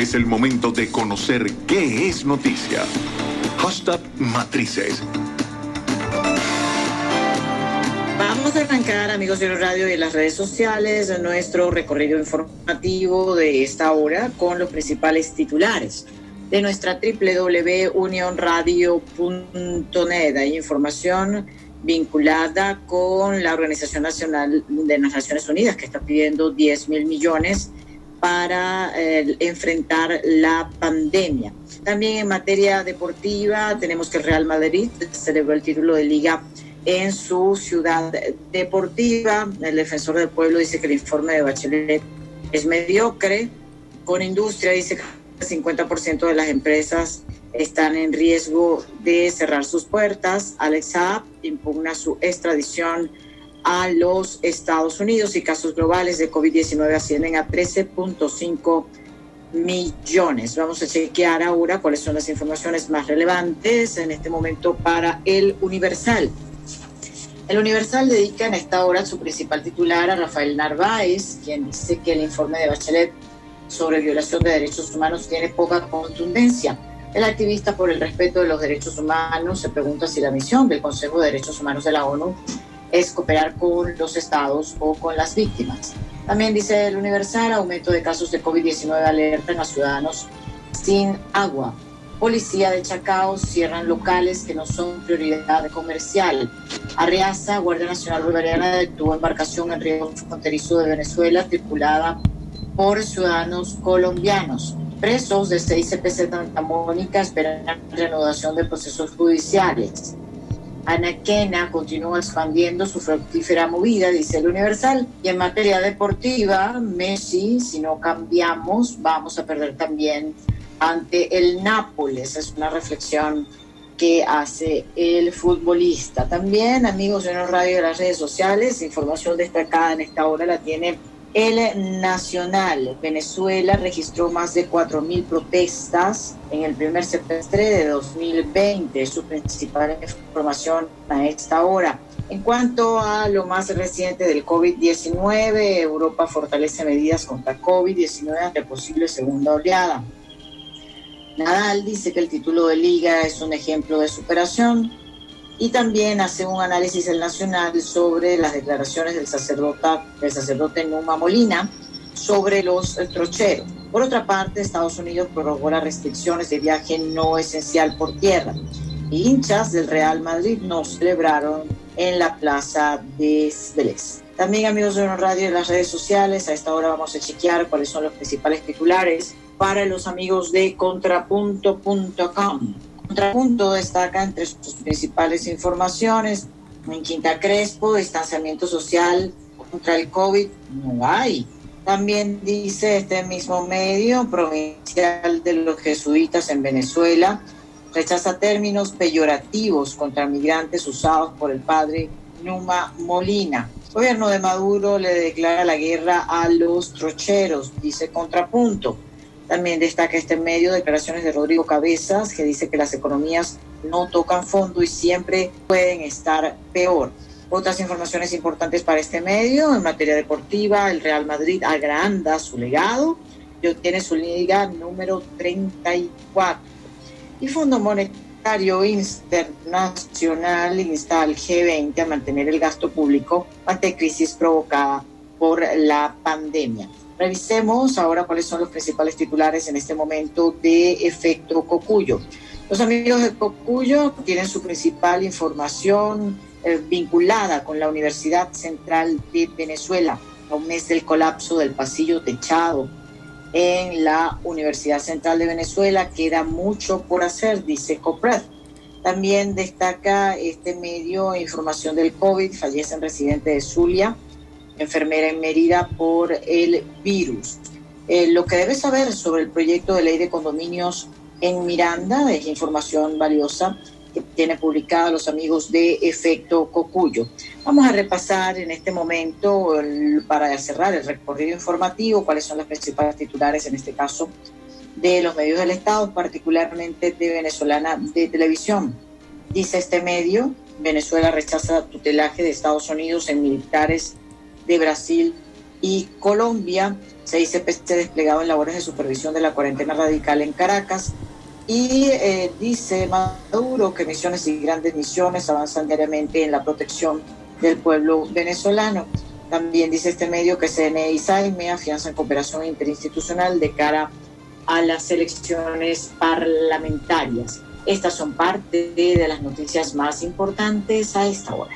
Es el momento de conocer qué es noticia. Hashtag Matrices. Vamos a arrancar, amigos de radio y las redes sociales, nuestro recorrido informativo de esta hora con los principales titulares de nuestra www.unionradio.net. Hay información vinculada con la Organización Nacional de las Naciones Unidas, que está pidiendo 10 mil millones para eh, enfrentar la pandemia. También en materia deportiva tenemos que el Real Madrid celebró el título de liga en su ciudad deportiva. El defensor del pueblo dice que el informe de Bachelet es mediocre. Con industria dice que el 50% de las empresas están en riesgo de cerrar sus puertas. Alex Saab impugna su extradición a los Estados Unidos y casos globales de COVID-19 ascienden a 13.5 millones. Vamos a chequear ahora cuáles son las informaciones más relevantes en este momento para el Universal. El Universal dedica en esta hora su principal titular a Rafael Narváez, quien dice que el informe de Bachelet sobre violación de derechos humanos tiene poca contundencia. El activista por el respeto de los derechos humanos se pregunta si la misión del Consejo de Derechos Humanos de la ONU es cooperar con los estados o con las víctimas. También dice el Universal, aumento de casos de COVID-19 alertan a ciudadanos sin agua. Policía de Chacao cierran locales que no son prioridad comercial. Arreaza, Guardia Nacional Bolivariana, detuvo embarcación en río fronterizo de Venezuela tripulada por ciudadanos colombianos. Presos de 6 CPC Santa Mónica esperan reanudación de procesos judiciales. Anaquena continúa expandiendo su fructífera movida, dice el Universal. Y en materia deportiva, Messi, si no cambiamos, vamos a perder también ante el Nápoles. Es una reflexión que hace el futbolista. También, amigos de los radio de las redes sociales, información destacada en esta hora la tiene el Nacional. Venezuela registró más de 4.000 protestas en el primer semestre de 2020. Su principal información a esta hora. En cuanto a lo más reciente del COVID-19, Europa fortalece medidas contra COVID-19 ante posible segunda oleada. Nadal dice que el título de liga es un ejemplo de superación y también hace un análisis el Nacional sobre las declaraciones del sacerdote, del sacerdote Numa Molina sobre los trocheros. Por otra parte, Estados Unidos prorrogó las restricciones de viaje no esencial por tierra. Y hinchas del Real Madrid no celebraron en la plaza de Vélez. También amigos de Radio y las redes sociales, a esta hora vamos a chequear cuáles son los principales titulares para los amigos de contrapunto.com. Contrapunto destaca entre sus principales informaciones en Quinta Crespo, distanciamiento social contra el COVID, no hay. También dice este mismo medio provincial de los jesuitas en Venezuela, rechaza términos peyorativos contra migrantes usados por el padre Numa Molina. Gobierno de Maduro le declara la guerra a los trocheros, dice Contrapunto. También destaca este medio declaraciones de Rodrigo Cabezas, que dice que las economías no tocan fondo y siempre pueden estar peor. Otras informaciones importantes para este medio, en materia deportiva, el Real Madrid agranda su legado y obtiene su liga número 34. Y Fondo Monetario Internacional insta al G20 a mantener el gasto público ante crisis provocada por la pandemia. Revisemos ahora cuáles son los principales titulares en este momento de efecto Cocuyo. Los amigos de Cocuyo tienen su principal información eh, vinculada con la Universidad Central de Venezuela, a un mes del colapso del pasillo techado en la Universidad Central de Venezuela. Queda mucho por hacer, dice COPRED. También destaca este medio información del COVID, fallece en residente de Zulia enfermera en Mérida por el virus. Eh, lo que debes saber sobre el proyecto de ley de condominios en Miranda es información valiosa que tiene publicada los amigos de Efecto Cocuyo. Vamos a repasar en este momento, para cerrar el recorrido informativo, cuáles son las principales titulares, en este caso, de los medios del Estado, particularmente de Venezolana de Televisión. Dice este medio, Venezuela rechaza tutelaje de Estados Unidos en militares de Brasil y Colombia. 6CPC desplegado en labores de supervisión de la cuarentena radical en Caracas. Y eh, dice Maduro que misiones y grandes misiones avanzan diariamente en la protección del pueblo venezolano. También dice este medio que CNE y SAIME afianzan cooperación interinstitucional de cara a las elecciones parlamentarias. Estas son parte de las noticias más importantes a esta hora.